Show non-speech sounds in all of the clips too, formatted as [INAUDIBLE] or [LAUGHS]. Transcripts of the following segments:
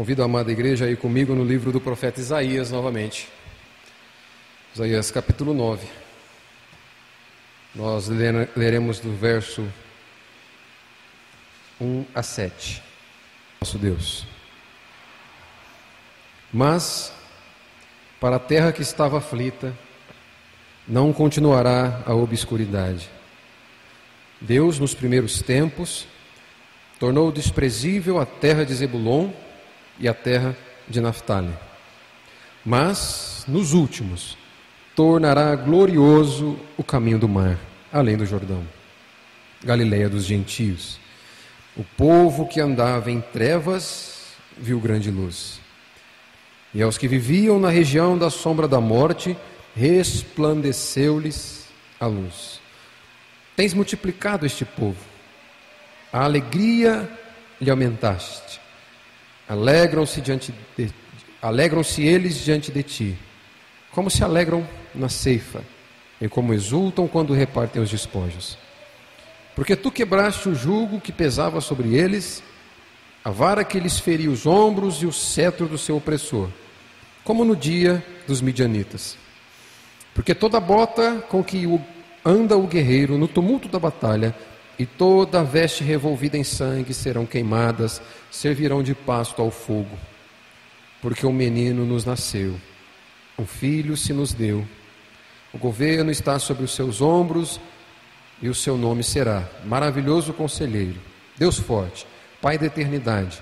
Convido a amada igreja a ir comigo no livro do profeta Isaías novamente. Isaías capítulo 9. Nós leremos do verso 1 a 7. Nosso Deus. Mas, para a terra que estava aflita, não continuará a obscuridade. Deus, nos primeiros tempos, tornou desprezível a terra de Zebulon e a terra de Naphtali. Mas, nos últimos, tornará glorioso o caminho do mar, além do Jordão, Galileia dos gentios. O povo que andava em trevas viu grande luz. E aos que viviam na região da sombra da morte, resplandeceu-lhes a luz. Tens multiplicado este povo, a alegria lhe aumentaste. Alegram-se diante de, alegram-se eles diante de ti, como se alegram na ceifa, e como exultam quando repartem os despojos. Porque tu quebraste o jugo que pesava sobre eles, a vara que lhes feria os ombros e o cetro do seu opressor, como no dia dos midianitas. Porque toda bota com que anda o guerreiro no tumulto da batalha e toda veste revolvida em sangue serão queimadas, servirão de pasto ao fogo. Porque um menino nos nasceu, um filho se nos deu. O governo está sobre os seus ombros e o seu nome será Maravilhoso Conselheiro, Deus Forte, Pai da Eternidade,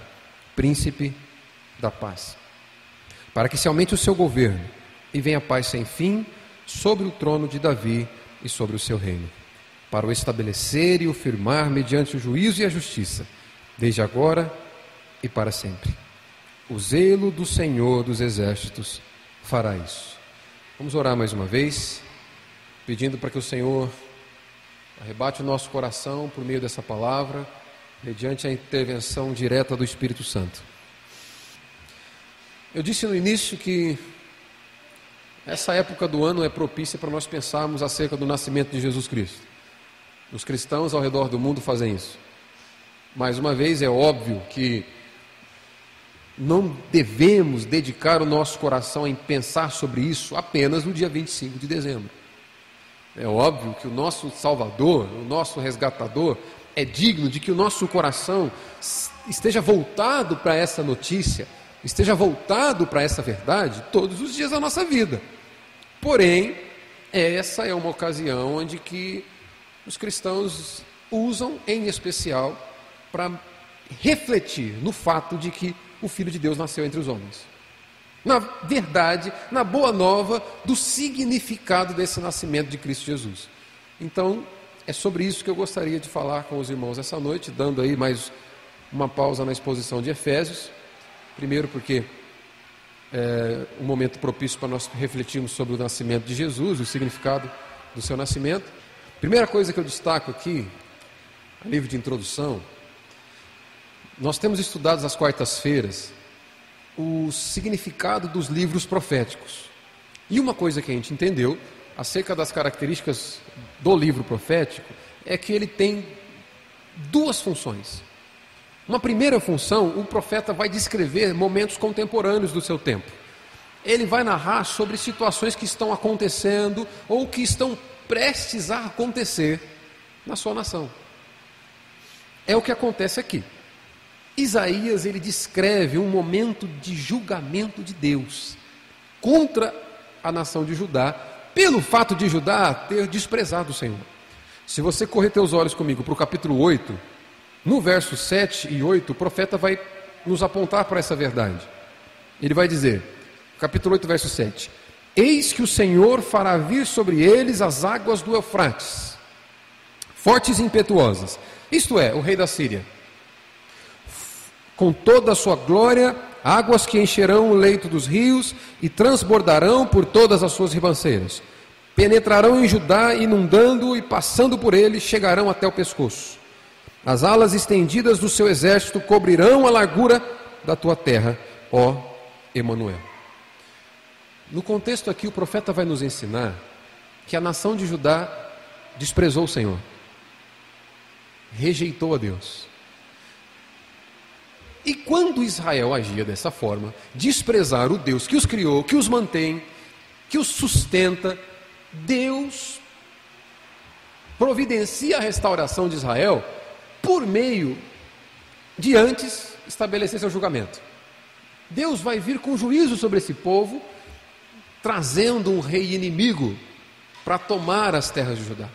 Príncipe da Paz. Para que se aumente o seu governo e venha paz sem fim sobre o trono de Davi e sobre o seu reino para o estabelecer e o firmar mediante o juízo e a justiça, desde agora e para sempre. O zelo do Senhor dos Exércitos fará isso. Vamos orar mais uma vez, pedindo para que o Senhor arrebate o nosso coração por meio dessa palavra, mediante a intervenção direta do Espírito Santo. Eu disse no início que essa época do ano é propícia para nós pensarmos acerca do nascimento de Jesus Cristo. Os cristãos ao redor do mundo fazem isso. Mais uma vez, é óbvio que não devemos dedicar o nosso coração em pensar sobre isso apenas no dia 25 de dezembro. É óbvio que o nosso Salvador, o nosso resgatador, é digno de que o nosso coração esteja voltado para essa notícia, esteja voltado para essa verdade todos os dias da nossa vida. Porém, essa é uma ocasião onde que os cristãos usam em especial para refletir no fato de que o Filho de Deus nasceu entre os homens. Na verdade, na boa nova do significado desse nascimento de Cristo Jesus. Então, é sobre isso que eu gostaria de falar com os irmãos essa noite, dando aí mais uma pausa na exposição de Efésios. Primeiro, porque é um momento propício para nós refletirmos sobre o nascimento de Jesus, o significado do seu nascimento. Primeira coisa que eu destaco aqui, a livro de introdução, nós temos estudado às quartas-feiras o significado dos livros proféticos. E uma coisa que a gente entendeu acerca das características do livro profético é que ele tem duas funções. Uma primeira função, o profeta vai descrever momentos contemporâneos do seu tempo. Ele vai narrar sobre situações que estão acontecendo ou que estão prestes a acontecer na sua nação. É o que acontece aqui. Isaías ele descreve um momento de julgamento de Deus contra a nação de Judá, pelo fato de Judá ter desprezado o Senhor. Se você correr teus olhos comigo para o capítulo 8, no verso 7 e 8, o profeta vai nos apontar para essa verdade. Ele vai dizer, capítulo 8, verso 7: Eis que o Senhor fará vir sobre eles as águas do Eufrates, fortes e impetuosas. Isto é, o rei da Síria. Com toda a sua glória, águas que encherão o leito dos rios e transbordarão por todas as suas ribanceiras. Penetrarão em Judá, inundando e passando por ele, chegarão até o pescoço. As alas estendidas do seu exército cobrirão a largura da tua terra, ó Emanuel. No contexto aqui, o profeta vai nos ensinar que a nação de Judá desprezou o Senhor, rejeitou a Deus. E quando Israel agia dessa forma, desprezar o Deus que os criou, que os mantém, que os sustenta, Deus providencia a restauração de Israel por meio de antes estabelecer seu julgamento. Deus vai vir com juízo sobre esse povo, trazendo um rei inimigo para tomar as terras de Judá.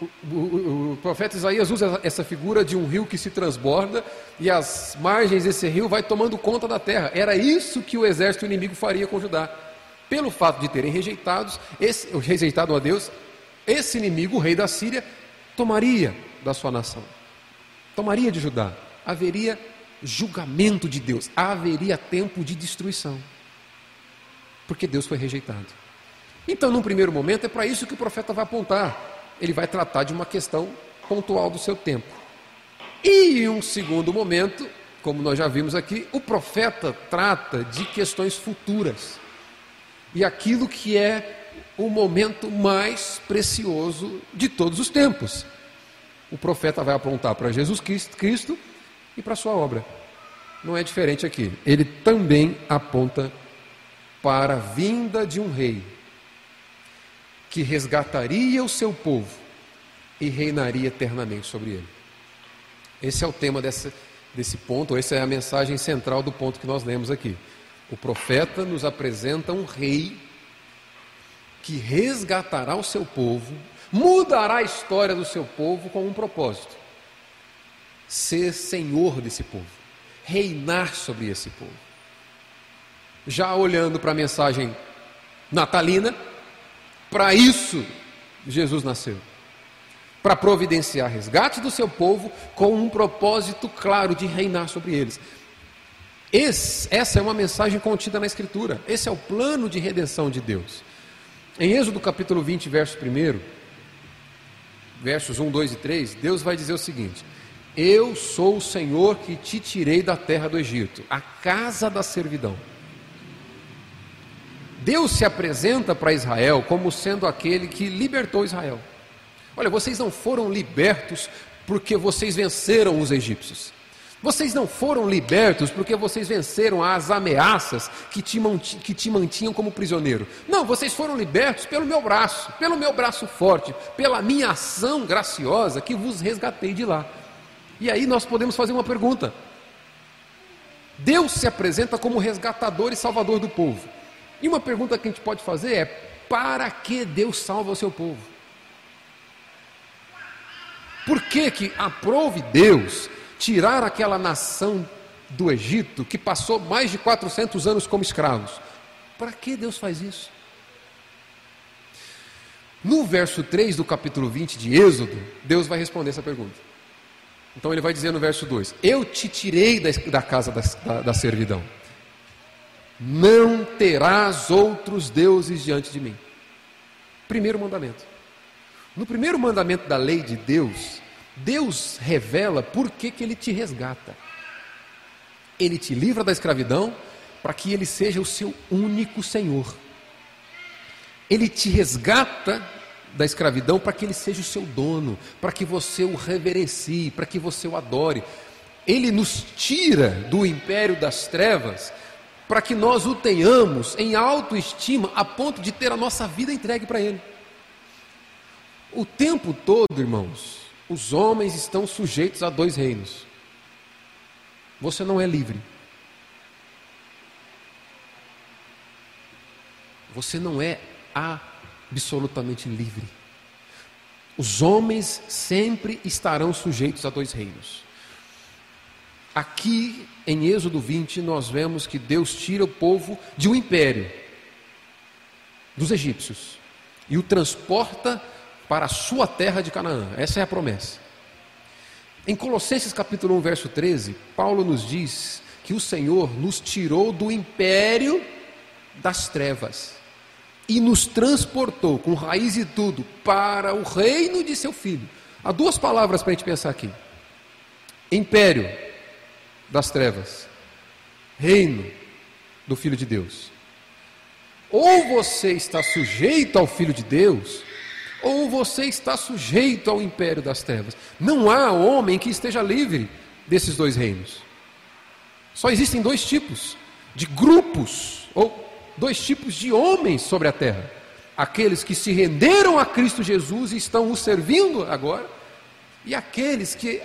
O, o, o, profeta Isaías usa essa figura de um rio que se transborda e as margens desse rio vai tomando conta da terra. Era isso que o exército inimigo faria com Judá. Pelo fato de terem rejeitados, esse, rejeitado a Deus, esse inimigo, o rei da Síria, tomaria da sua nação, tomaria de Judá. Haveria julgamento de Deus, haveria tempo de destruição, porque Deus foi rejeitado. Então, num primeiro momento, é para isso que o profeta vai apontar ele vai tratar de uma questão pontual do seu tempo. E em um segundo momento, como nós já vimos aqui, o profeta trata de questões futuras. E aquilo que é o momento mais precioso de todos os tempos. O profeta vai apontar para Jesus Cristo e para sua obra. Não é diferente aqui. Ele também aponta para a vinda de um rei que resgataria o seu povo e reinaria eternamente sobre ele. Esse é o tema desse, desse ponto, essa é a mensagem central do ponto que nós lemos aqui. O profeta nos apresenta um rei que resgatará o seu povo, mudará a história do seu povo com um propósito: ser senhor desse povo, reinar sobre esse povo. Já olhando para a mensagem natalina, para isso, Jesus nasceu. Para providenciar resgate do seu povo com um propósito claro de reinar sobre eles. Esse, essa é uma mensagem contida na Escritura. Esse é o plano de redenção de Deus. Em Êxodo capítulo 20, verso 1, versos 1, 2 e 3, Deus vai dizer o seguinte: Eu sou o Senhor que te tirei da terra do Egito, a casa da servidão. Deus se apresenta para Israel como sendo aquele que libertou Israel. Olha, vocês não foram libertos porque vocês venceram os egípcios. Vocês não foram libertos porque vocês venceram as ameaças que te, que te mantinham como prisioneiro. Não, vocês foram libertos pelo meu braço, pelo meu braço forte, pela minha ação graciosa que vos resgatei de lá. E aí nós podemos fazer uma pergunta: Deus se apresenta como resgatador e salvador do povo. E uma pergunta que a gente pode fazer é: para que Deus salva o seu povo? Por que, que aprove Deus tirar aquela nação do Egito que passou mais de 400 anos como escravos? Para que Deus faz isso? No verso 3 do capítulo 20 de Êxodo, Deus vai responder essa pergunta. Então ele vai dizer no verso 2: Eu te tirei da, da casa da, da, da servidão. Não terás outros deuses diante de mim. Primeiro mandamento. No primeiro mandamento da lei de Deus, Deus revela por que, que ele te resgata. Ele te livra da escravidão para que ele seja o seu único Senhor. Ele te resgata da escravidão para que ele seja o seu dono, para que você o reverencie, para que você o adore. Ele nos tira do império das trevas para que nós o tenhamos em autoestima a ponto de ter a nossa vida entregue para Ele. O tempo todo, irmãos, os homens estão sujeitos a dois reinos. Você não é livre. Você não é absolutamente livre. Os homens sempre estarão sujeitos a dois reinos. Aqui em Êxodo 20, nós vemos que Deus tira o povo de um império, dos egípcios, e o transporta para a sua terra de Canaã. Essa é a promessa. Em Colossenses capítulo 1, verso 13, Paulo nos diz que o Senhor nos tirou do império das trevas e nos transportou com raiz e tudo para o reino de seu filho. Há duas palavras para a gente pensar aqui: império das trevas, reino do Filho de Deus. Ou você está sujeito ao Filho de Deus, ou você está sujeito ao império das trevas. Não há homem que esteja livre desses dois reinos. Só existem dois tipos de grupos, ou dois tipos de homens sobre a terra: aqueles que se renderam a Cristo Jesus e estão o servindo agora, e aqueles que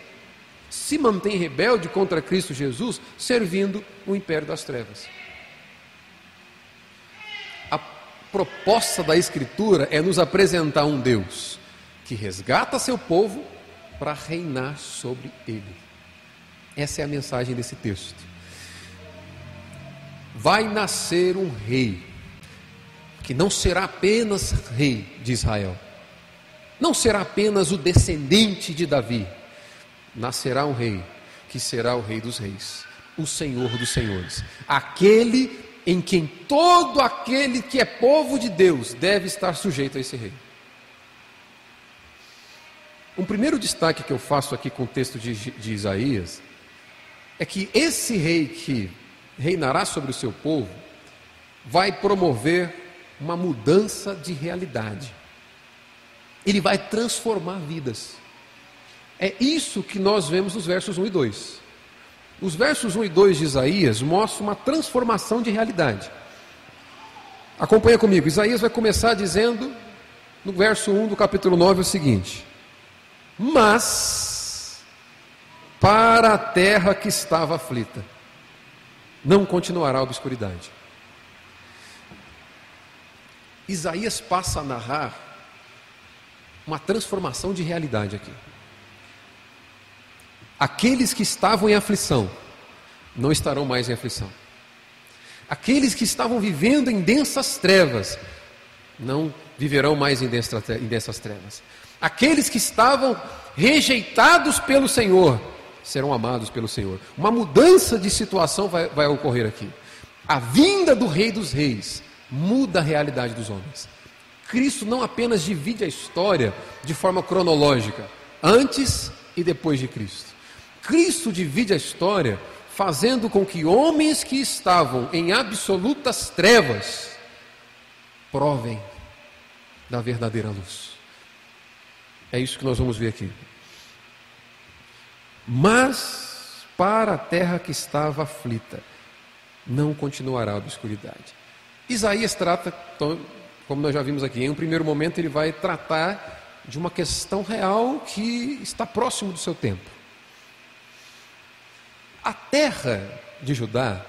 se mantêm rebelde contra Cristo Jesus, servindo o império das trevas. A proposta da Escritura é nos apresentar um Deus que resgata seu povo para reinar sobre ele. Essa é a mensagem desse texto. Vai nascer um rei, que não será apenas rei de Israel, não será apenas o descendente de Davi, nascerá um rei que será o rei dos reis, o Senhor dos senhores, aquele em quem todo aquele que é povo de Deus deve estar sujeito a esse rei. Um primeiro destaque que eu faço aqui com o texto de, de Isaías é que esse rei que reinará sobre o seu povo vai promover uma mudança de realidade. Ele vai transformar vidas. É isso que nós vemos nos versos 1 e 2. Os versos 1 e 2 de Isaías mostram uma transformação de realidade. Acompanha comigo, Isaías vai começar dizendo, no verso 1 do capítulo 9, o seguinte: mas para a terra que estava aflita, não continuará a obscuridade. Isaías passa a narrar uma transformação de realidade aqui. Aqueles que estavam em aflição não estarão mais em aflição. Aqueles que estavam vivendo em densas trevas não viverão mais em densas trevas. Aqueles que estavam rejeitados pelo Senhor serão amados pelo Senhor. Uma mudança de situação vai, vai ocorrer aqui. A vinda do Rei dos Reis muda a realidade dos homens. Cristo não apenas divide a história de forma cronológica, antes e depois de Cristo. Cristo divide a história fazendo com que homens que estavam em absolutas trevas provem da verdadeira luz. É isso que nós vamos ver aqui. Mas para a terra que estava aflita, não continuará a obscuridade. Isaías trata, como nós já vimos aqui, em um primeiro momento ele vai tratar de uma questão real que está próximo do seu tempo. A terra de Judá,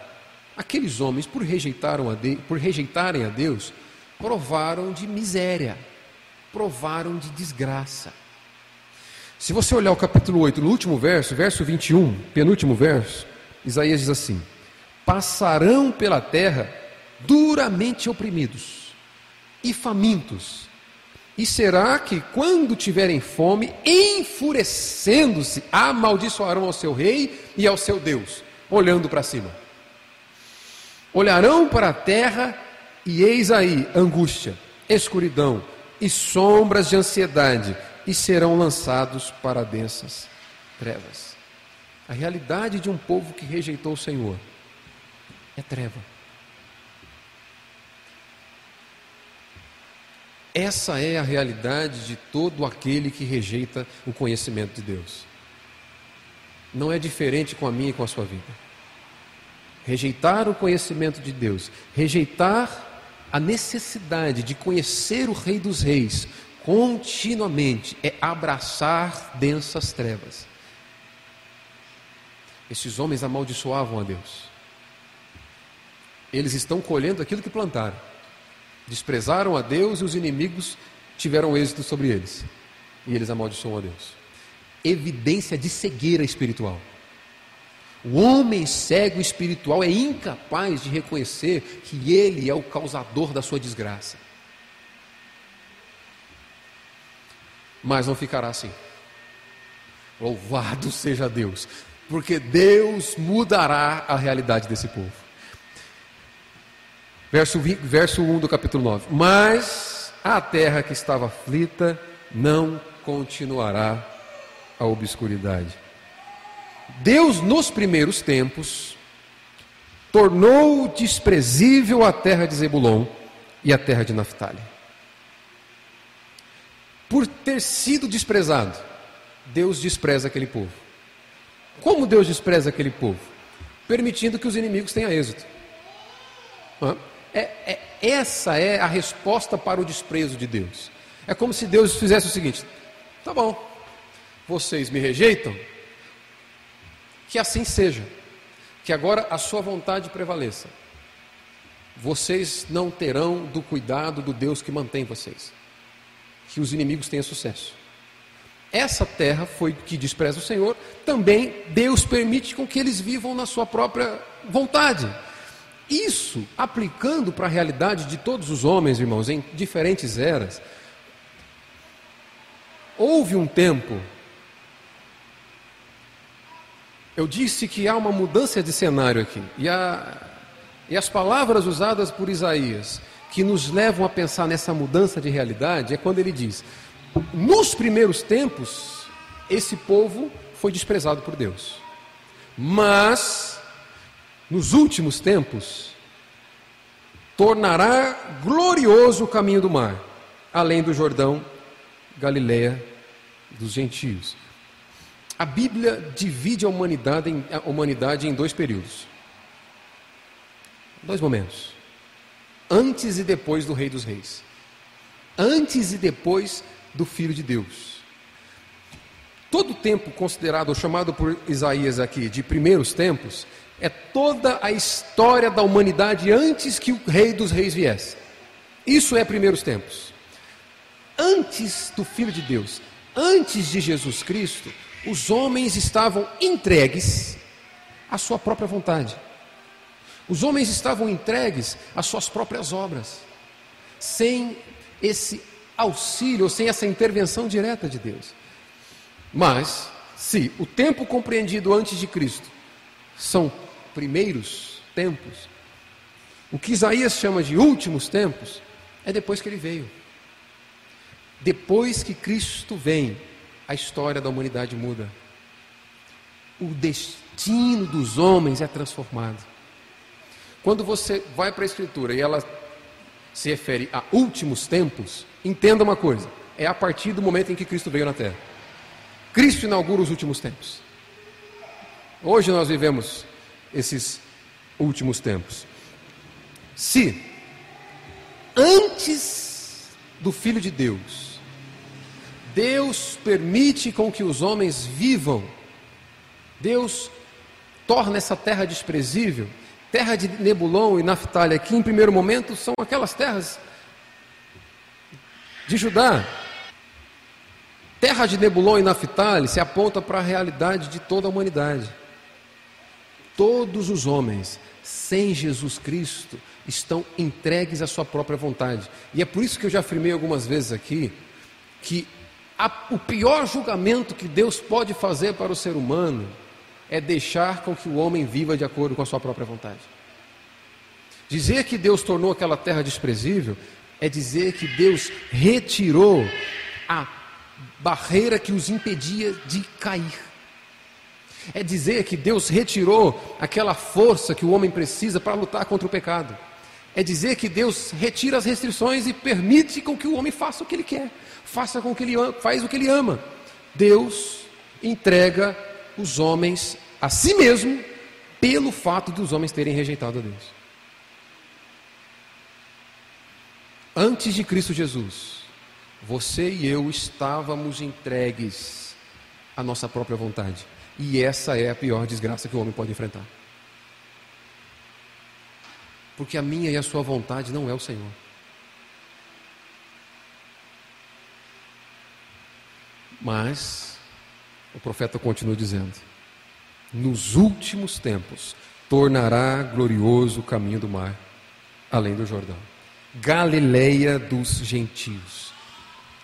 aqueles homens, por, rejeitaram a de, por rejeitarem a Deus, provaram de miséria provaram de desgraça. Se você olhar o capítulo 8, no último verso, verso 21, penúltimo verso, Isaías diz assim: Passarão pela terra duramente oprimidos e famintos, e será que, quando tiverem fome, enfurecendo-se, amaldiçoarão ao seu rei e ao seu Deus, olhando para cima. Olharão para a terra, e eis aí angústia, escuridão, e sombras de ansiedade, e serão lançados para densas trevas. A realidade de um povo que rejeitou o Senhor é treva. Essa é a realidade de todo aquele que rejeita o conhecimento de Deus. Não é diferente com a minha e com a sua vida. Rejeitar o conhecimento de Deus, rejeitar a necessidade de conhecer o Rei dos Reis continuamente é abraçar densas trevas. Esses homens amaldiçoavam a Deus. Eles estão colhendo aquilo que plantaram. Desprezaram a Deus e os inimigos tiveram êxito sobre eles. E eles amaldiçoam a Deus. Evidência de cegueira espiritual. O homem cego espiritual é incapaz de reconhecer que ele é o causador da sua desgraça. Mas não ficará assim. Louvado seja Deus, porque Deus mudará a realidade desse povo. Verso, 20, verso 1 do capítulo 9: Mas a terra que estava aflita não continuará a obscuridade. Deus, nos primeiros tempos, tornou desprezível a terra de Zebulon e a terra de Naphtali. Por ter sido desprezado, Deus despreza aquele povo. Como Deus despreza aquele povo? permitindo que os inimigos tenham êxito. É, é, essa é a resposta para o desprezo de Deus. É como se Deus fizesse o seguinte: tá bom, vocês me rejeitam, que assim seja, que agora a sua vontade prevaleça. Vocês não terão do cuidado do Deus que mantém vocês, que os inimigos tenham sucesso. Essa terra foi que despreza o Senhor, também Deus permite com que eles vivam na sua própria vontade. Isso, aplicando para a realidade de todos os homens, irmãos, em diferentes eras, houve um tempo. Eu disse que há uma mudança de cenário aqui, e, a, e as palavras usadas por Isaías, que nos levam a pensar nessa mudança de realidade, é quando ele diz: nos primeiros tempos, esse povo foi desprezado por Deus. Mas, nos últimos tempos, tornará glorioso o caminho do mar, além do Jordão, Galileia dos gentios. A Bíblia divide a humanidade em, a humanidade em dois períodos. Dois momentos. Antes e depois do Rei dos Reis. Antes e depois do Filho de Deus. Todo o tempo considerado, ou chamado por Isaías aqui, de primeiros tempos, é toda a história da humanidade antes que o Rei dos Reis viesse. Isso é primeiros tempos. Antes do Filho de Deus, antes de Jesus Cristo, os homens estavam entregues à sua própria vontade. Os homens estavam entregues às suas próprias obras, sem esse auxílio, sem essa intervenção direta de Deus. Mas, se o tempo compreendido antes de Cristo são primeiros tempos, o que Isaías chama de últimos tempos é depois que ele veio. Depois que Cristo vem, a história da humanidade muda. O destino dos homens é transformado. Quando você vai para a Escritura e ela se refere a últimos tempos, entenda uma coisa: é a partir do momento em que Cristo veio na Terra. Cristo inaugura os últimos tempos. Hoje nós vivemos esses últimos tempos. Se antes do Filho de Deus, Deus permite com que os homens vivam, Deus torna essa terra desprezível, terra de Nebulon e Naftali aqui em primeiro momento são aquelas terras de Judá. Terra de Nebulon e Naftali se aponta para a realidade de toda a humanidade. Todos os homens, sem Jesus Cristo, estão entregues à sua própria vontade. E é por isso que eu já afirmei algumas vezes aqui que a, o pior julgamento que Deus pode fazer para o ser humano é deixar com que o homem viva de acordo com a sua própria vontade. Dizer que Deus tornou aquela terra desprezível é dizer que Deus retirou a barreira que os impedia de cair. É dizer que Deus retirou aquela força que o homem precisa para lutar contra o pecado. É dizer que Deus retira as restrições e permite com que o homem faça o que ele quer, faça com que ele faz o que ele ama. Deus entrega os homens a si mesmo pelo fato de os homens terem rejeitado a Deus. Antes de Cristo Jesus, você e eu estávamos entregues à nossa própria vontade. E essa é a pior desgraça que o homem pode enfrentar. Porque a minha e a sua vontade não é o Senhor. Mas o profeta continua dizendo: nos últimos tempos tornará glorioso o caminho do mar, além do Jordão. Galileia dos gentios.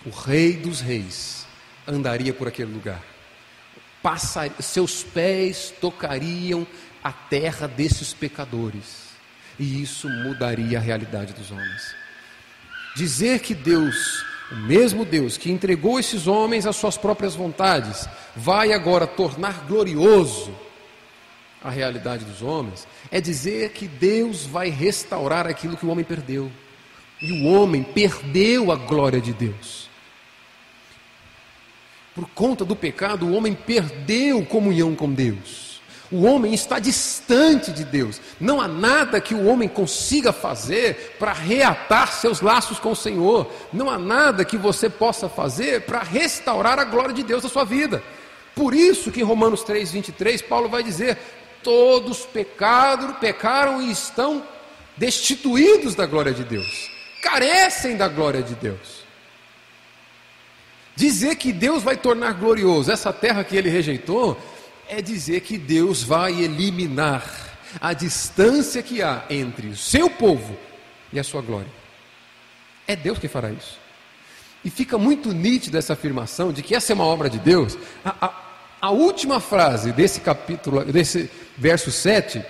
O rei dos reis andaria por aquele lugar passar, seus pés tocariam a terra desses pecadores, e isso mudaria a realidade dos homens. Dizer que Deus, o mesmo Deus que entregou esses homens às suas próprias vontades, vai agora tornar glorioso a realidade dos homens, é dizer que Deus vai restaurar aquilo que o homem perdeu. E o homem perdeu a glória de Deus. Por conta do pecado, o homem perdeu comunhão com Deus. O homem está distante de Deus. Não há nada que o homem consiga fazer para reatar seus laços com o Senhor. Não há nada que você possa fazer para restaurar a glória de Deus na sua vida. Por isso que em Romanos 3, 23, Paulo vai dizer: todos pecaram, pecaram e estão destituídos da glória de Deus, carecem da glória de Deus. Dizer que Deus vai tornar glorioso essa terra que ele rejeitou é dizer que Deus vai eliminar a distância que há entre o seu povo e a sua glória. É Deus que fará isso. E fica muito nítida essa afirmação de que essa é uma obra de Deus. A, a, a última frase desse capítulo, desse verso 7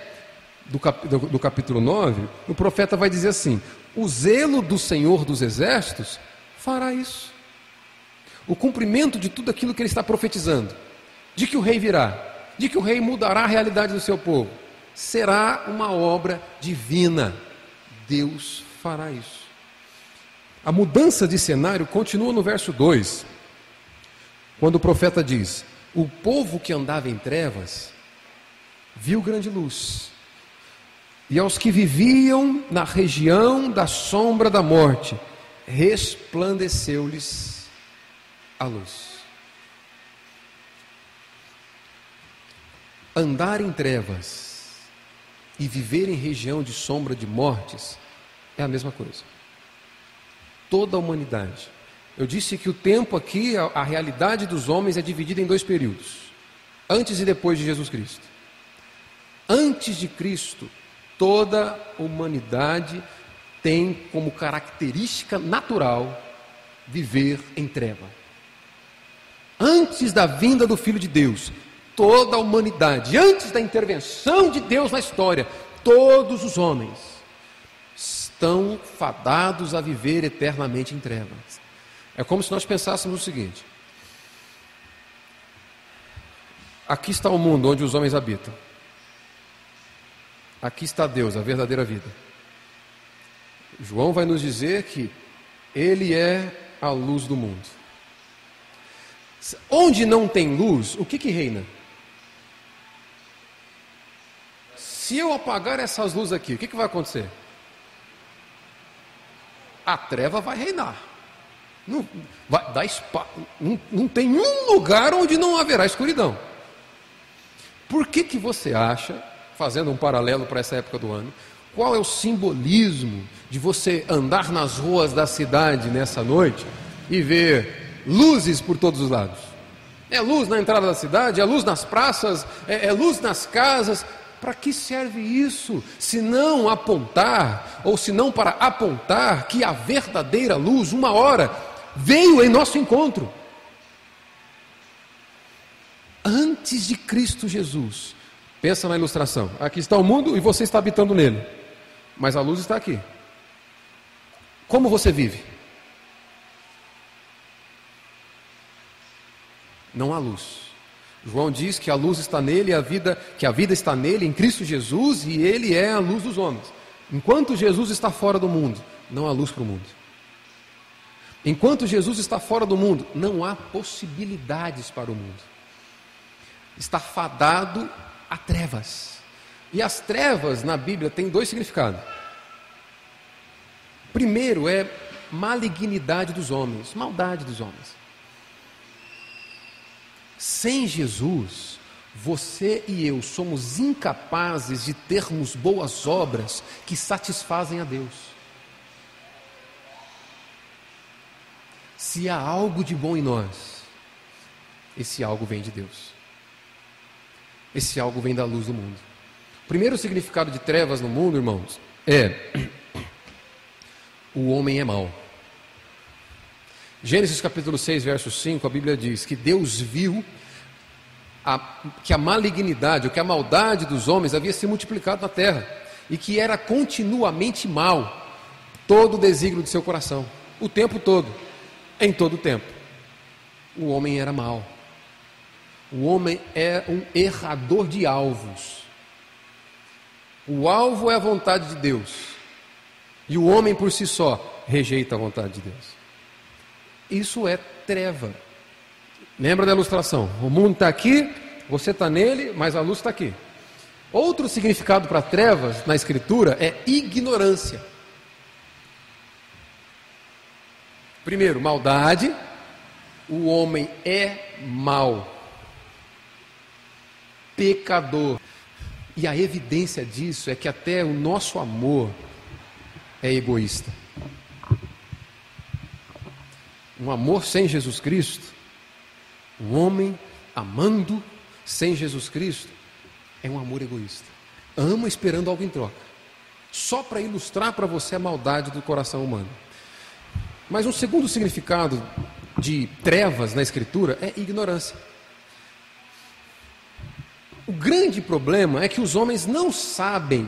do, cap, do, do capítulo 9, o profeta vai dizer assim: O zelo do Senhor dos exércitos fará isso. O cumprimento de tudo aquilo que ele está profetizando, de que o rei virá, de que o rei mudará a realidade do seu povo. Será uma obra divina. Deus fará isso. A mudança de cenário continua no verso 2, quando o profeta diz: O povo que andava em trevas viu grande luz, e aos que viviam na região da sombra da morte, resplandeceu-lhes a luz. Andar em trevas e viver em região de sombra de mortes é a mesma coisa. Toda a humanidade. Eu disse que o tempo aqui, a, a realidade dos homens é dividida em dois períodos: antes e depois de Jesus Cristo. Antes de Cristo, toda a humanidade tem como característica natural viver em treva. Antes da vinda do Filho de Deus, toda a humanidade, antes da intervenção de Deus na história, todos os homens estão fadados a viver eternamente em trevas. É como se nós pensássemos o seguinte: aqui está o mundo onde os homens habitam, aqui está Deus, a verdadeira vida. João vai nos dizer que Ele é a luz do mundo. Onde não tem luz, o que, que reina? Se eu apagar essas luzes aqui, o que, que vai acontecer? A treva vai reinar. Não, vai, dar spa, não, não tem um lugar onde não haverá escuridão. Por que, que você acha, fazendo um paralelo para essa época do ano, qual é o simbolismo de você andar nas ruas da cidade nessa noite e ver luzes por todos os lados? É luz na entrada da cidade, é luz nas praças, é, é luz nas casas, para que serve isso? Se não apontar, ou se não para apontar que a verdadeira luz, uma hora, veio em nosso encontro. Antes de Cristo Jesus, pensa na ilustração: aqui está o mundo e você está habitando nele, mas a luz está aqui. Como você vive? Não há luz. João diz que a luz está nele, a vida, que a vida está nele, em Cristo Jesus, e ele é a luz dos homens. Enquanto Jesus está fora do mundo, não há luz para o mundo. Enquanto Jesus está fora do mundo, não há possibilidades para o mundo. Está fadado a trevas. E as trevas na Bíblia têm dois significados. Primeiro é malignidade dos homens, maldade dos homens. Sem Jesus, você e eu somos incapazes de termos boas obras que satisfazem a Deus. Se há algo de bom em nós, esse algo vem de Deus. Esse algo vem da luz do mundo. O primeiro significado de trevas no mundo, irmãos, é [CLEARS THROAT] o homem é mau. Gênesis capítulo 6, verso 5, a Bíblia diz que Deus viu a, que a malignidade, ou que a maldade dos homens havia se multiplicado na terra e que era continuamente mal todo o desígnio de seu coração, o tempo todo, em todo o tempo. O homem era mau. O homem é um errador de alvos. O alvo é a vontade de Deus. E o homem por si só rejeita a vontade de Deus. Isso é treva. Lembra da ilustração? O mundo está aqui, você está nele, mas a luz está aqui. Outro significado para trevas na Escritura é ignorância. Primeiro, maldade. O homem é mau, pecador. E a evidência disso é que até o nosso amor é egoísta. Um amor sem Jesus Cristo, um homem amando sem Jesus Cristo, é um amor egoísta. Ama esperando algo em troca, só para ilustrar para você a maldade do coração humano. Mas um segundo significado de trevas na Escritura é ignorância. O grande problema é que os homens não sabem,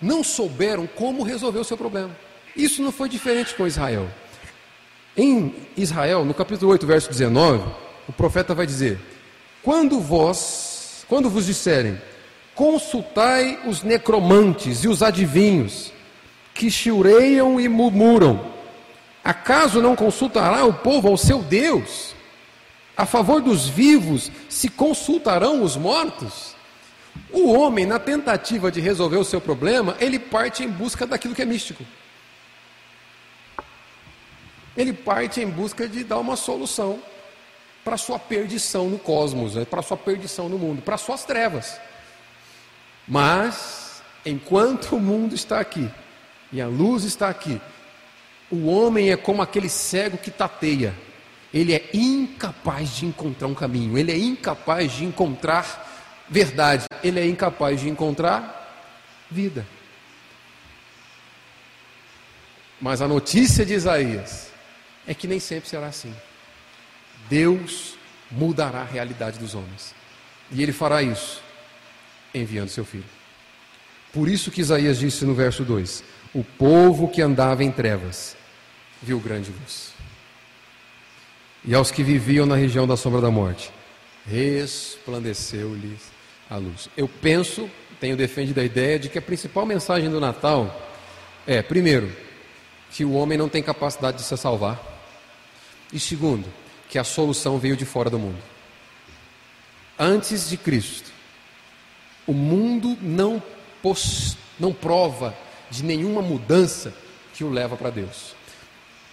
não souberam como resolver o seu problema. Isso não foi diferente com Israel. Em Israel, no capítulo 8, verso 19, o profeta vai dizer: Quando vós, quando vos disserem, consultai os necromantes e os adivinhos, que chiureiam e murmuram, Acaso não consultará o povo ao seu Deus? A favor dos vivos se consultarão os mortos? O homem, na tentativa de resolver o seu problema, ele parte em busca daquilo que é místico. Ele parte em busca de dar uma solução para sua perdição no cosmos, né? para sua perdição no mundo, para as suas trevas. Mas, enquanto o mundo está aqui e a luz está aqui, o homem é como aquele cego que tateia. Ele é incapaz de encontrar um caminho, ele é incapaz de encontrar verdade, ele é incapaz de encontrar vida. Mas a notícia de Isaías é que nem sempre será assim. Deus mudará a realidade dos homens. E ele fará isso enviando seu filho. Por isso que Isaías disse no verso 2: O povo que andava em trevas viu grande luz. E aos que viviam na região da sombra da morte, resplandeceu-lhes a luz. Eu penso, tenho defendido a ideia de que a principal mensagem do Natal é, primeiro, que o homem não tem capacidade de se salvar, e segundo, que a solução veio de fora do mundo. Antes de Cristo, o mundo não, pos, não prova de nenhuma mudança que o leva para Deus.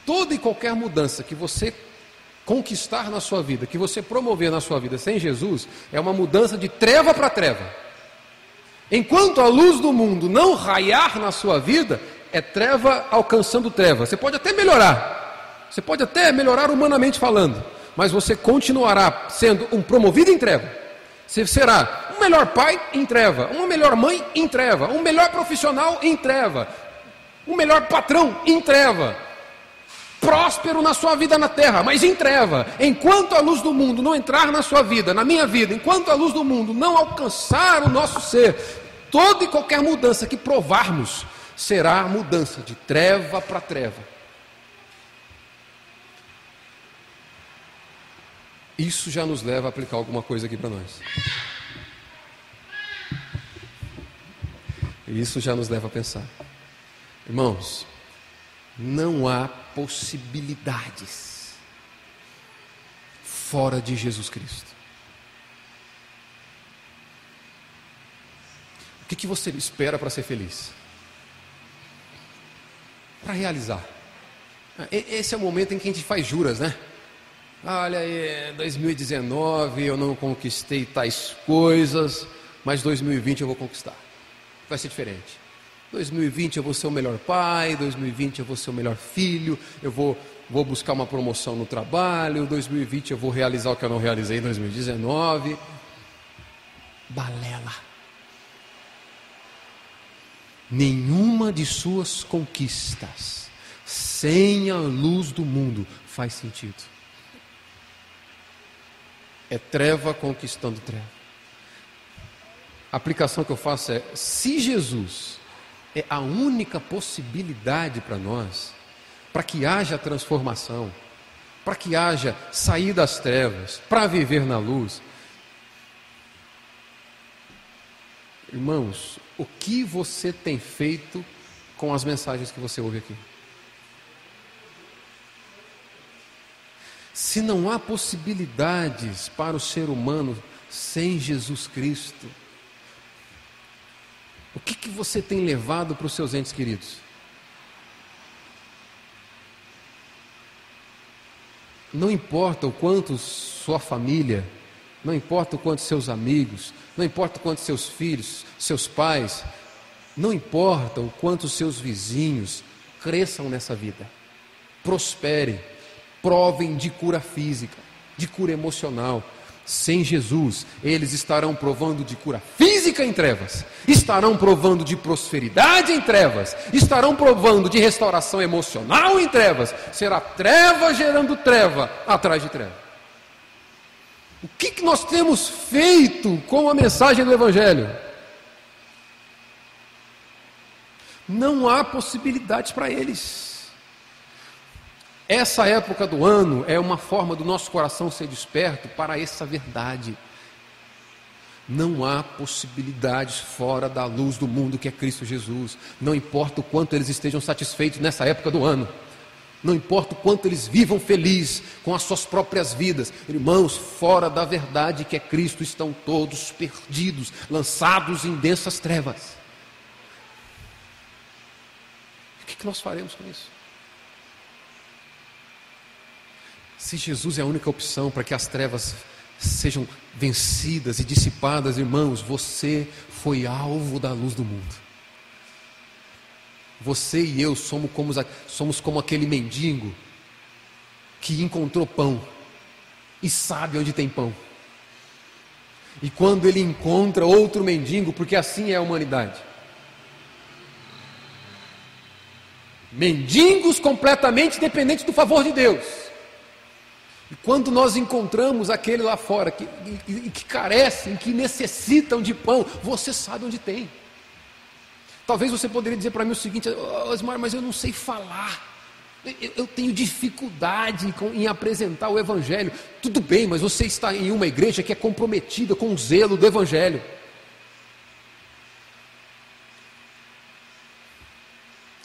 Toda e qualquer mudança que você conquistar na sua vida, que você promover na sua vida sem Jesus, é uma mudança de treva para treva. Enquanto a luz do mundo não raiar na sua vida, é treva alcançando treva. Você pode até melhorar, você pode até melhorar humanamente falando, mas você continuará sendo um promovido em treva. Você será um melhor pai em treva, uma melhor mãe em treva, um melhor profissional em treva, um melhor patrão em treva próspero na sua vida na terra, mas em treva. Enquanto a luz do mundo não entrar na sua vida, na minha vida, enquanto a luz do mundo não alcançar o nosso ser, toda e qualquer mudança que provarmos será mudança de treva para treva. Isso já nos leva a aplicar alguma coisa aqui para nós. Isso já nos leva a pensar. Irmãos, não há possibilidades fora de Jesus Cristo. O que, que você espera para ser feliz? Para realizar. Esse é o momento em que a gente faz juras, né? Olha, 2019 eu não conquistei tais coisas, mas 2020 eu vou conquistar. Vai ser diferente. 2020 eu vou ser o melhor pai, 2020 eu vou ser o melhor filho, eu vou, vou buscar uma promoção no trabalho, 2020 eu vou realizar o que eu não realizei em 2019. Balela. Nenhuma de suas conquistas sem a luz do mundo faz sentido. É treva conquistando treva. A aplicação que eu faço é: se Jesus é a única possibilidade para nós, para que haja transformação, para que haja sair das trevas, para viver na luz. Irmãos, o que você tem feito com as mensagens que você ouve aqui? Se não há possibilidades para o ser humano sem Jesus Cristo, O que, que você tem levado para os seus entes queridos? Não importa o quanto sua família, não importa o quanto seus amigos, não importa o quanto seus filhos, seus pais, não importa o quanto seus vizinhos cresçam nessa vida, prosperem, provem de cura física, de cura emocional, sem Jesus, eles estarão provando de cura física em trevas, estarão provando de prosperidade em trevas, estarão provando de restauração emocional em trevas. Será treva gerando treva atrás de treva. O que, que nós temos feito com a mensagem do Evangelho? Não há possibilidades para eles. Essa época do ano é uma forma do nosso coração ser desperto para essa verdade. Não há possibilidades fora da luz do mundo que é Cristo Jesus. Não importa o quanto eles estejam satisfeitos nessa época do ano. Não importa o quanto eles vivam felizes com as suas próprias vidas. Irmãos, fora da verdade que é Cristo estão todos perdidos, lançados em densas trevas. O que nós faremos com isso? Se Jesus é a única opção para que as trevas sejam vencidas e dissipadas, irmãos, você foi alvo da luz do mundo. Você e eu somos como, somos como aquele mendigo que encontrou pão e sabe onde tem pão. E quando ele encontra outro mendigo, porque assim é a humanidade. Mendigos completamente dependentes do favor de Deus. E quando nós encontramos aquele lá fora que, que, que carecem, que necessitam de pão, você sabe onde tem. Talvez você poderia dizer para mim o seguinte: oh, Osmar, mas eu não sei falar. Eu, eu tenho dificuldade com, em apresentar o Evangelho. Tudo bem, mas você está em uma igreja que é comprometida com o zelo do Evangelho.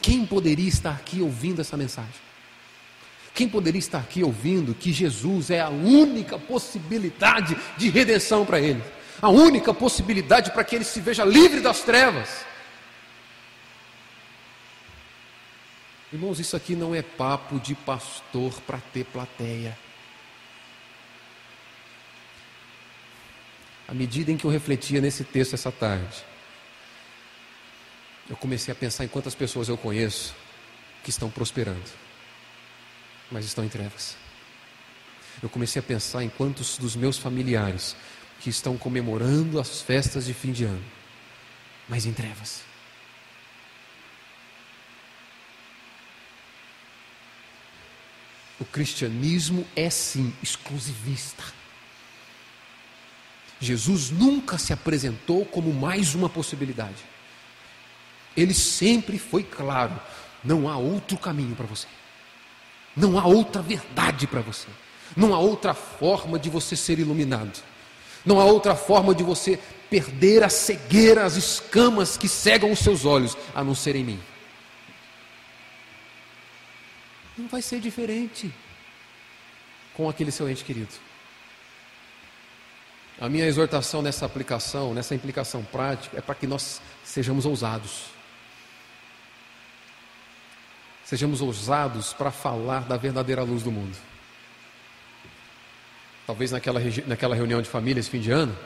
Quem poderia estar aqui ouvindo essa mensagem? Quem poderia estar aqui ouvindo que Jesus é a única possibilidade de redenção para ele? A única possibilidade para que ele se veja livre das trevas? Irmãos, isso aqui não é papo de pastor para ter plateia. À medida em que eu refletia nesse texto essa tarde, eu comecei a pensar em quantas pessoas eu conheço que estão prosperando mas estão em trevas. Eu comecei a pensar em quantos dos meus familiares que estão comemorando as festas de fim de ano, mas em trevas. O cristianismo é sim exclusivista. Jesus nunca se apresentou como mais uma possibilidade. Ele sempre foi claro: não há outro caminho para você. Não há outra verdade para você. Não há outra forma de você ser iluminado. Não há outra forma de você perder a cegueira, as escamas que cegam os seus olhos, a não ser em mim. Não vai ser diferente com aquele seu ente querido. A minha exortação nessa aplicação, nessa implicação prática, é para que nós sejamos ousados. Sejamos ousados para falar da verdadeira luz do mundo. Talvez naquela, naquela reunião de família esse fim de ano,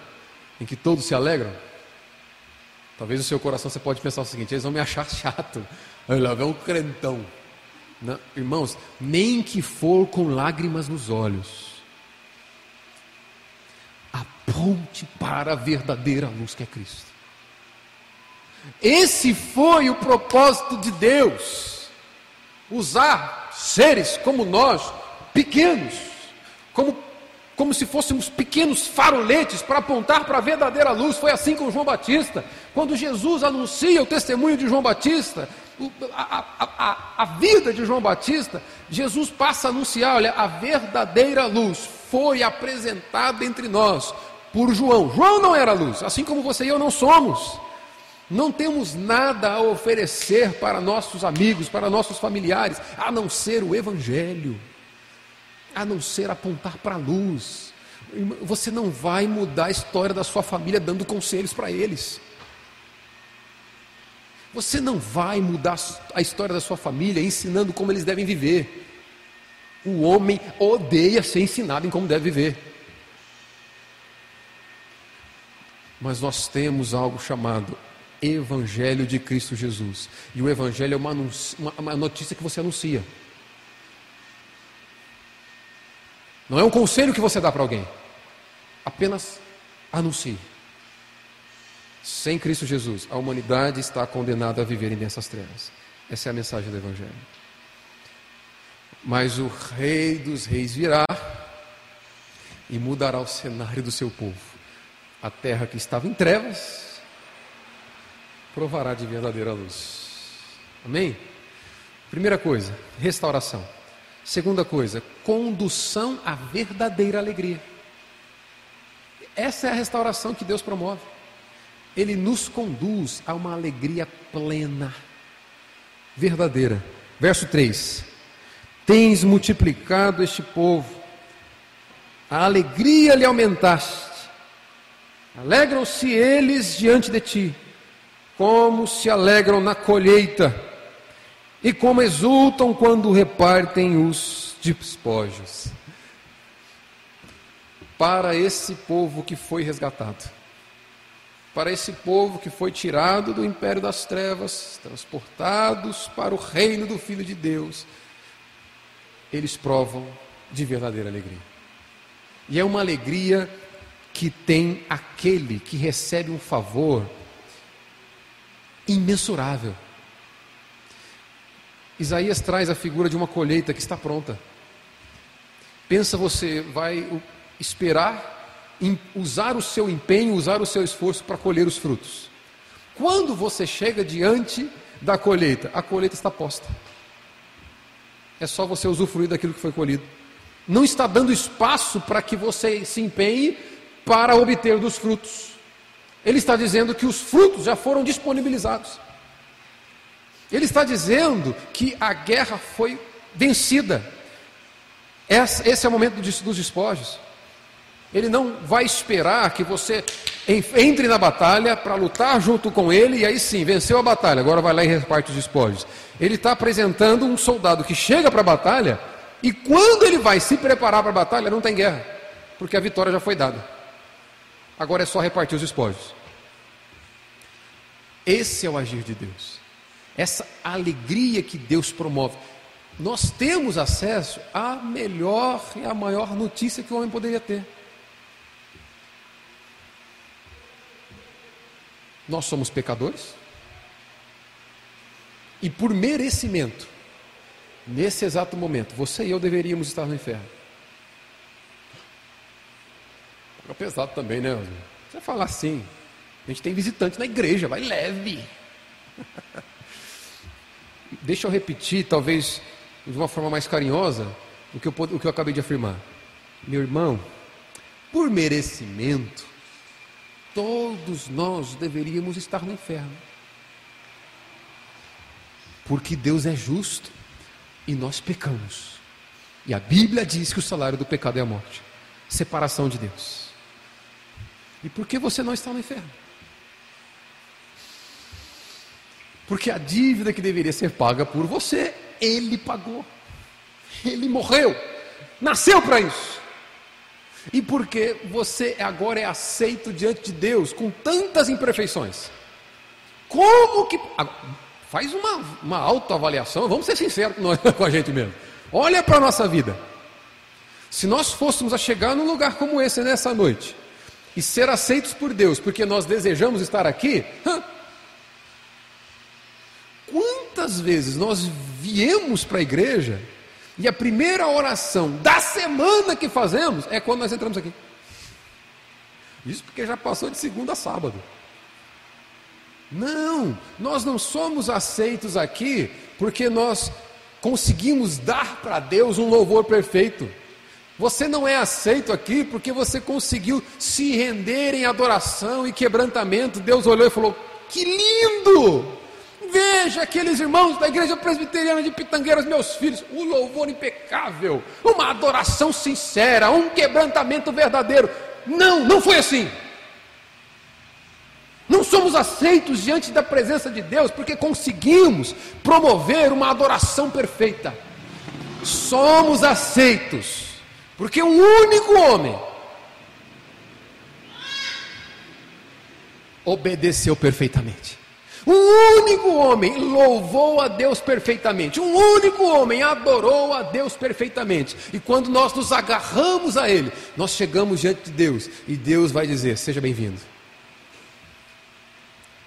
em que todos se alegram, talvez o seu coração você pode pensar o seguinte: eles vão me achar chato. Aí lá vem um crentão. Irmãos, nem que for com lágrimas nos olhos, aponte para a verdadeira luz que é Cristo. Esse foi o propósito de Deus usar seres como nós, pequenos, como, como se fôssemos pequenos faroletes para apontar para a verdadeira luz. Foi assim com João Batista. Quando Jesus anuncia o testemunho de João Batista, a, a, a, a vida de João Batista, Jesus passa a anunciar: olha, a verdadeira luz foi apresentada entre nós por João. João não era luz, assim como você e eu não somos. Não temos nada a oferecer para nossos amigos, para nossos familiares, a não ser o Evangelho, a não ser apontar para a luz. Você não vai mudar a história da sua família dando conselhos para eles. Você não vai mudar a história da sua família ensinando como eles devem viver. O homem odeia ser ensinado em como deve viver. Mas nós temos algo chamado Evangelho de Cristo Jesus. E o Evangelho é uma, uma, uma notícia que você anuncia. Não é um conselho que você dá para alguém. Apenas anuncie. Sem Cristo Jesus, a humanidade está condenada a viver em dessas trevas. Essa é a mensagem do Evangelho. Mas o Rei dos Reis virá e mudará o cenário do seu povo. A terra que estava em trevas provará de verdadeira luz. Amém? Primeira coisa, restauração. Segunda coisa, condução à verdadeira alegria. Essa é a restauração que Deus promove. Ele nos conduz a uma alegria plena, verdadeira. Verso 3: Tens multiplicado este povo, a alegria lhe aumentaste, alegram-se eles diante de ti, como se alegram na colheita e como exultam quando repartem os despojos. Para esse povo que foi resgatado, para esse povo que foi tirado do império das trevas, transportados para o reino do Filho de Deus, eles provam de verdadeira alegria. E é uma alegria que tem aquele que recebe um favor imensurável. Isaías traz a figura de uma colheita que está pronta. Pensa você vai esperar usar o seu empenho, usar o seu esforço para colher os frutos. Quando você chega diante da colheita, a colheita está posta. É só você usufruir daquilo que foi colhido. Não está dando espaço para que você se empenhe para obter dos frutos. Ele está dizendo que os frutos já foram disponibilizados. Ele está dizendo que a guerra foi vencida. Esse é o momento dos despojos. Ele não vai esperar que você entre na batalha para lutar junto com ele e aí sim, venceu a batalha, agora vai lá e reparte os despojos. Ele está apresentando um soldado que chega para a batalha e quando ele vai se preparar para a batalha, não tem guerra, porque a vitória já foi dada. Agora é só repartir os despojos. Esse é o agir de Deus essa alegria que Deus promove. Nós temos acesso à melhor e à maior notícia que o homem poderia ter. Nós somos pecadores e por merecimento, nesse exato momento, você e eu deveríamos estar no inferno. Fica pesado também, né? Você falar assim, a gente tem visitante na igreja, vai leve. [LAUGHS] Deixa eu repetir, talvez de uma forma mais carinhosa, o que eu, o que eu acabei de afirmar. Meu irmão, por merecimento, todos nós deveríamos estar no inferno. Porque Deus é justo e nós pecamos. E a Bíblia diz que o salário do pecado é a morte separação de Deus. E por que você não está no inferno? Porque a dívida que deveria ser paga por você, ele pagou. Ele morreu. Nasceu para isso. E porque você agora é aceito diante de Deus com tantas imperfeições. Como que. Faz uma, uma autoavaliação, vamos ser sinceros com [LAUGHS] a gente mesmo. Olha para a nossa vida. Se nós fôssemos a chegar num lugar como esse nessa noite e ser aceitos por Deus, porque nós desejamos estar aqui, Quantas vezes nós viemos para a igreja e a primeira oração da semana que fazemos é quando nós entramos aqui? Isso porque já passou de segunda a sábado. Não, nós não somos aceitos aqui porque nós conseguimos dar para Deus um louvor perfeito. Você não é aceito aqui porque você conseguiu se render em adoração e quebrantamento. Deus olhou e falou: Que lindo! Veja aqueles irmãos da igreja presbiteriana de Pitangueiras, meus filhos, um louvor impecável, uma adoração sincera, um quebrantamento verdadeiro. Não, não foi assim. Não somos aceitos diante da presença de Deus porque conseguimos promover uma adoração perfeita. Somos aceitos porque um único homem obedeceu perfeitamente. Um único homem louvou a Deus perfeitamente. Um único homem adorou a Deus perfeitamente. E quando nós nos agarramos a Ele, nós chegamos diante de Deus e Deus vai dizer: Seja bem-vindo.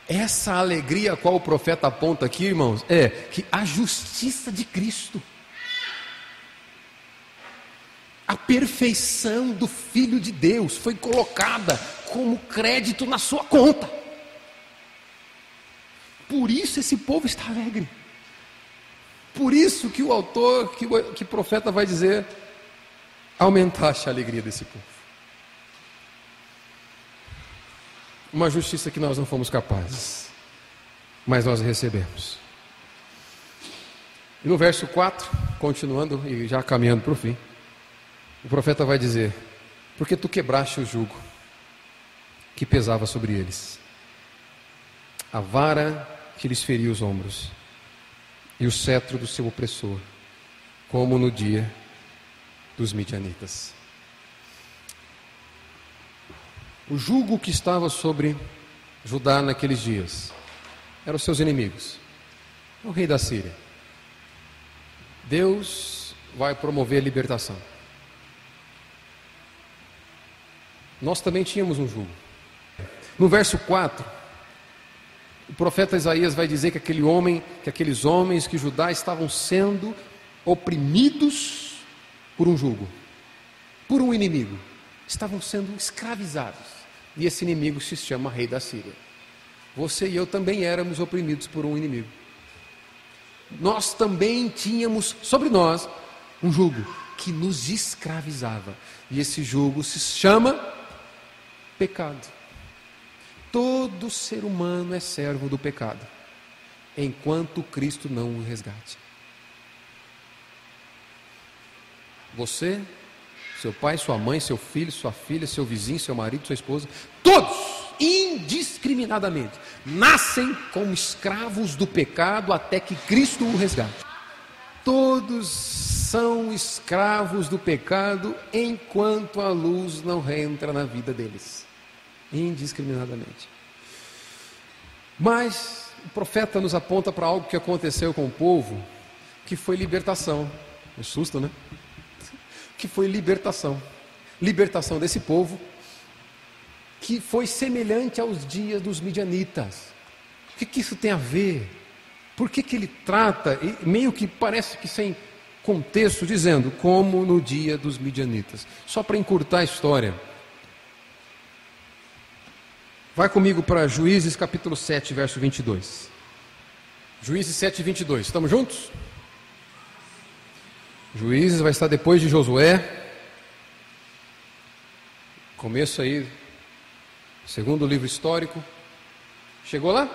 Essa alegria a qual o profeta aponta aqui, irmãos, é que a justiça de Cristo, a perfeição do Filho de Deus foi colocada como crédito na sua conta. Por isso esse povo está alegre. Por isso que o autor, que o, que profeta vai dizer, aumentaste a alegria desse povo. Uma justiça que nós não fomos capazes, mas nós recebemos. E no verso 4, continuando e já caminhando para o fim, o profeta vai dizer: Porque tu quebraste o jugo que pesava sobre eles, a vara que lhes feria os ombros, e o cetro do seu opressor, como no dia dos midianitas. O jugo que estava sobre Judá naqueles dias eram seus inimigos, o rei da Síria. Deus vai promover a libertação. Nós também tínhamos um jugo. No verso 4, o profeta Isaías vai dizer que aquele homem, que aqueles homens que Judá estavam sendo oprimidos por um jugo, por um inimigo, estavam sendo escravizados. E esse inimigo se chama rei da Síria. Você e eu também éramos oprimidos por um inimigo. Nós também tínhamos sobre nós um jugo que nos escravizava. E esse jugo se chama pecado. Todo ser humano é servo do pecado, enquanto Cristo não o resgate. Você seu pai, sua mãe, seu filho, sua filha, seu vizinho, seu marido, sua esposa, todos, indiscriminadamente, nascem como escravos do pecado até que Cristo o resgate. Todos são escravos do pecado enquanto a luz não entra na vida deles, indiscriminadamente. Mas o profeta nos aponta para algo que aconteceu com o povo, que foi libertação. É susto, né? que foi libertação. Libertação desse povo, que foi semelhante aos dias dos midianitas. O que, que isso tem a ver? Por que, que ele trata, meio que parece que sem contexto, dizendo como no dia dos midianitas? Só para encurtar a história. Vai comigo para Juízes capítulo 7, verso 22. Juízes 7, 22. Estamos juntos? Juízes vai estar depois de Josué. Começo aí, segundo livro histórico. Chegou lá?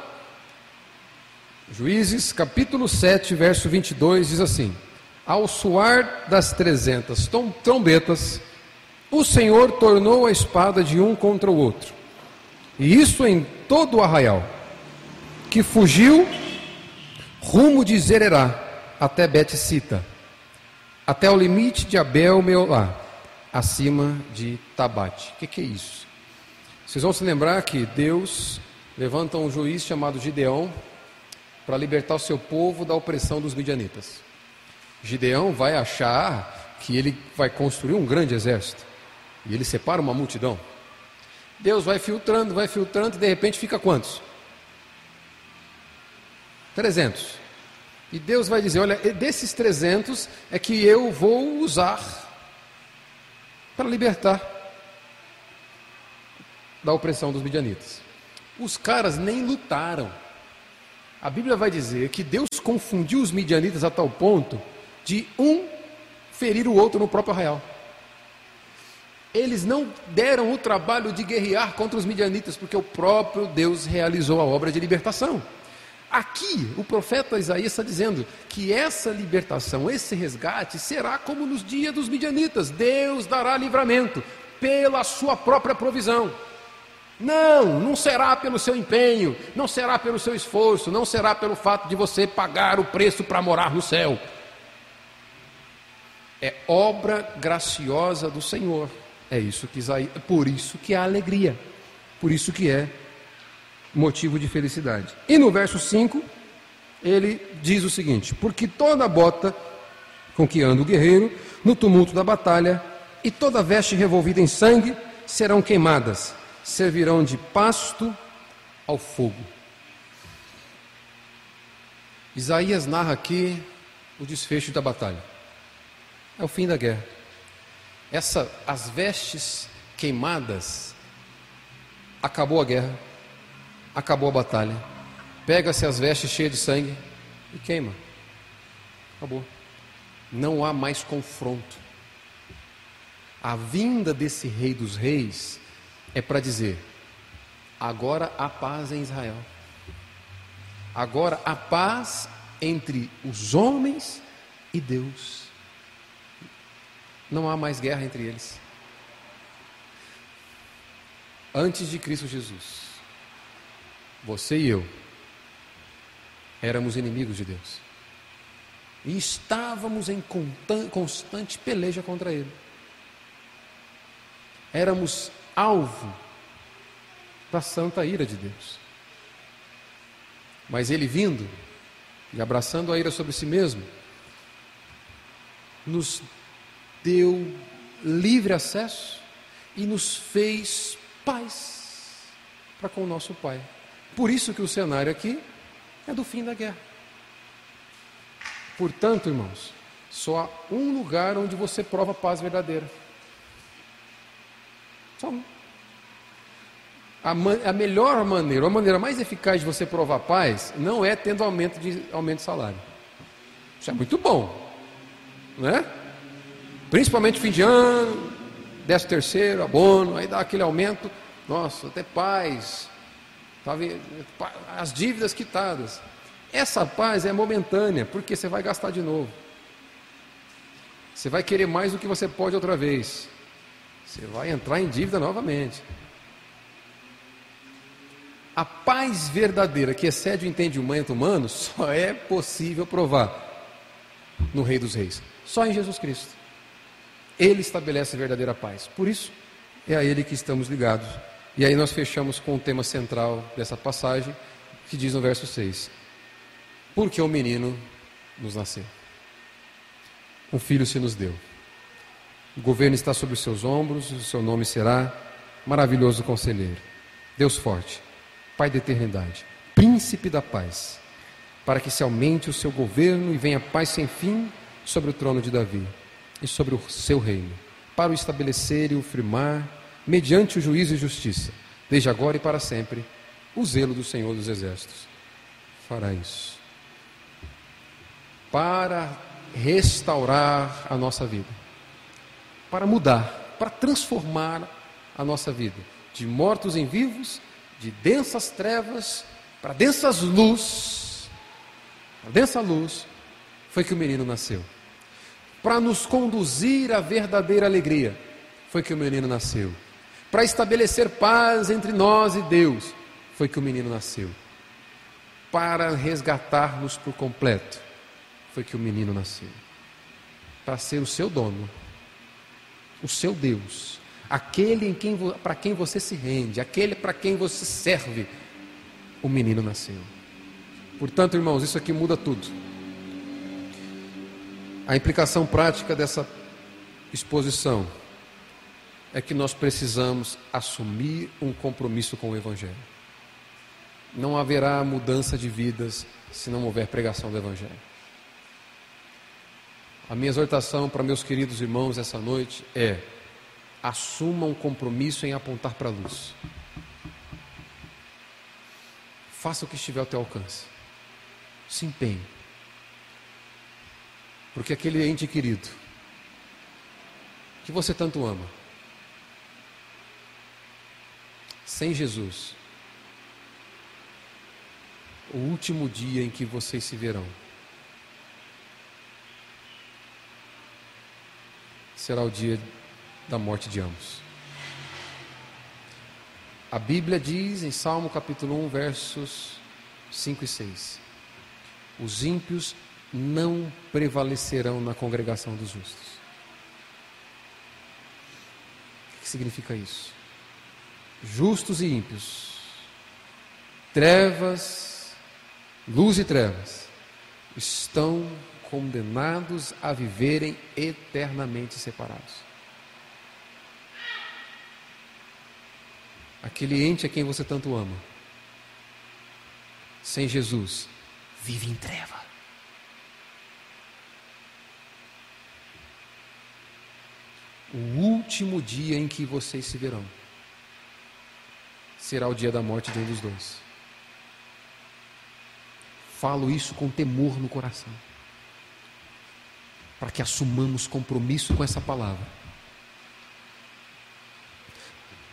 Juízes, capítulo 7, verso 22, diz assim: Ao soar das trezentas trombetas, o Senhor tornou a espada de um contra o outro, e isso em todo o arraial, que fugiu rumo de Zererá até Bet-Sita até o limite de Abel Meolá, acima de Tabate. O que, que, é isso? Vocês vão se lembrar que Deus levanta um juiz chamado Gideão para libertar o seu povo da opressão dos midianitas. Gideão vai achar que ele vai construir um grande exército e ele separa uma multidão. Deus vai filtrando, vai filtrando e de repente fica quantos? 300. E Deus vai dizer: olha, desses 300 é que eu vou usar para libertar da opressão dos midianitas. Os caras nem lutaram. A Bíblia vai dizer que Deus confundiu os midianitas a tal ponto de um ferir o outro no próprio arraial. Eles não deram o trabalho de guerrear contra os midianitas, porque o próprio Deus realizou a obra de libertação. Aqui, o profeta Isaías está dizendo que essa libertação, esse resgate, será como nos dias dos midianitas: Deus dará livramento pela sua própria provisão. Não, não será pelo seu empenho, não será pelo seu esforço, não será pelo fato de você pagar o preço para morar no céu. É obra graciosa do Senhor. É isso que Isaías, por isso que há alegria. Por isso que é motivo de felicidade. E no verso 5, ele diz o seguinte: Porque toda bota com que anda o guerreiro no tumulto da batalha e toda veste revolvida em sangue serão queimadas servirão de pasto ao fogo. Isaías narra aqui o desfecho da batalha. É o fim da guerra. Essa, as vestes queimadas, acabou a guerra, acabou a batalha. Pega-se as vestes cheias de sangue e queima. Acabou. Não há mais confronto. A vinda desse rei dos reis é para dizer: agora há paz em Israel. Agora há paz entre os homens e Deus. Não há mais guerra entre eles. Antes de Cristo Jesus, você e eu éramos inimigos de Deus. E estávamos em constante peleja contra Ele. Éramos alvo da santa ira de Deus. Mas ele vindo e abraçando a ira sobre si mesmo, nos deu livre acesso e nos fez paz para com o nosso Pai. Por isso que o cenário aqui é do fim da guerra. Portanto, irmãos, só há um lugar onde você prova paz verdadeira só um. A, a, melhor maneira, a maneira mais eficaz de você provar paz não é tendo aumento de, aumento de salário. Isso é muito bom, né? Principalmente fim de ano, décimo terceiro, abono, aí dá aquele aumento, nossa, até paz, tá as dívidas quitadas. Essa paz é momentânea, porque você vai gastar de novo. Você vai querer mais do que você pode outra vez. Você vai entrar em dívida novamente. A paz verdadeira que excede o entendimento humano só é possível provar no Rei dos Reis, só em Jesus Cristo. Ele estabelece a verdadeira paz. Por isso, é a Ele que estamos ligados. E aí nós fechamos com o tema central dessa passagem, que diz no verso 6: Porque o menino nos nasceu, um filho se nos deu. O governo está sobre os seus ombros, o seu nome será Maravilhoso Conselheiro, Deus Forte, Pai da Eternidade, Príncipe da Paz, para que se aumente o seu governo e venha paz sem fim sobre o trono de Davi e sobre o seu reino, para o estabelecer e o firmar, mediante o juízo e justiça, desde agora e para sempre, o zelo do Senhor dos Exércitos fará isso. Para restaurar a nossa vida para mudar, para transformar a nossa vida, de mortos em vivos, de densas trevas para densas luz, para densa luz, foi que o menino nasceu. Para nos conduzir à verdadeira alegria, foi que o menino nasceu. Para estabelecer paz entre nós e Deus, foi que o menino nasceu. Para resgatar-nos por completo, foi que o menino nasceu. Para ser o seu dono, o seu Deus, aquele quem, para quem você se rende, aquele para quem você serve, o menino nasceu. Portanto, irmãos, isso aqui muda tudo. A implicação prática dessa exposição é que nós precisamos assumir um compromisso com o Evangelho. Não haverá mudança de vidas se não houver pregação do Evangelho. A minha exortação para meus queridos irmãos essa noite é: assuma um compromisso em apontar para a luz. Faça o que estiver ao teu alcance. Se empenhe. Porque aquele ente querido, que você tanto ama, sem Jesus, o último dia em que vocês se verão, será o dia da morte de ambos. A Bíblia diz em Salmo capítulo 1, versos 5 e 6: Os ímpios não prevalecerão na congregação dos justos. O que significa isso? Justos e ímpios, trevas, luz e trevas, estão condenados a viverem eternamente separados. Aquele ente a quem você tanto ama, sem Jesus, vive em treva. O último dia em que vocês se verão será o dia da morte de um dos dois. Falo isso com temor no coração, para que assumamos compromisso com essa palavra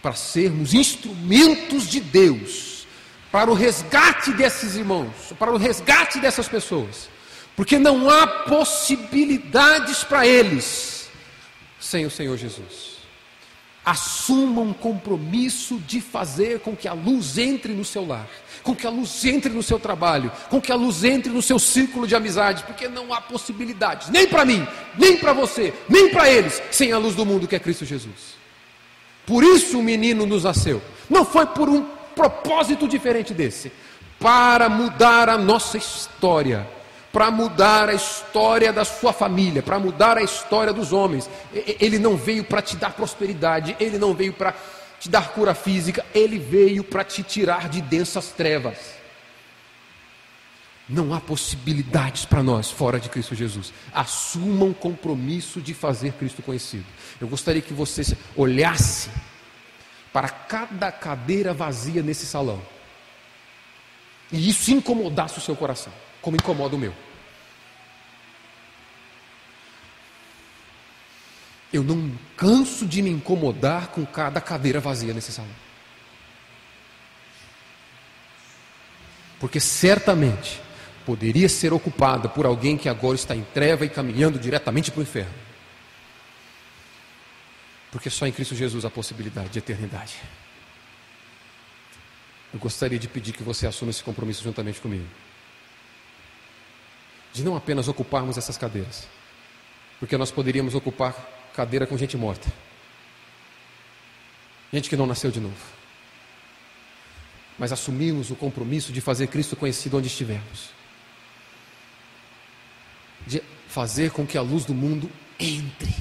para sermos instrumentos de Deus para o resgate desses irmãos, para o resgate dessas pessoas, porque não há possibilidades para eles sem o Senhor Jesus. Assumam um compromisso de fazer com que a luz entre no seu lar, com que a luz entre no seu trabalho, com que a luz entre no seu círculo de amizades, porque não há possibilidades, nem para mim, nem para você, nem para eles, sem a luz do mundo que é Cristo Jesus. Por isso o menino nos nasceu. Não foi por um propósito diferente desse. Para mudar a nossa história. Para mudar a história da sua família. Para mudar a história dos homens. Ele não veio para te dar prosperidade. Ele não veio para te dar cura física. Ele veio para te tirar de densas trevas. Não há possibilidades para nós fora de Cristo Jesus. Assumam um compromisso de fazer Cristo conhecido. Eu gostaria que você olhasse para cada cadeira vazia nesse salão. E isso incomodasse o seu coração, como incomoda o meu. Eu não canso de me incomodar com cada cadeira vazia nesse salão. Porque certamente poderia ser ocupada por alguém que agora está em treva e caminhando diretamente para o inferno. Porque só em Cristo Jesus há possibilidade de eternidade. Eu gostaria de pedir que você assuma esse compromisso juntamente comigo. De não apenas ocuparmos essas cadeiras, porque nós poderíamos ocupar cadeira com gente morta, gente que não nasceu de novo, mas assumimos o compromisso de fazer Cristo conhecido onde estivermos de fazer com que a luz do mundo entre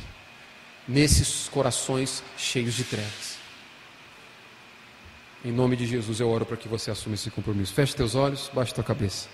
nesses corações cheios de trevas. Em nome de Jesus eu oro para que você assuma esse compromisso. Feche teus olhos, baixe tua cabeça.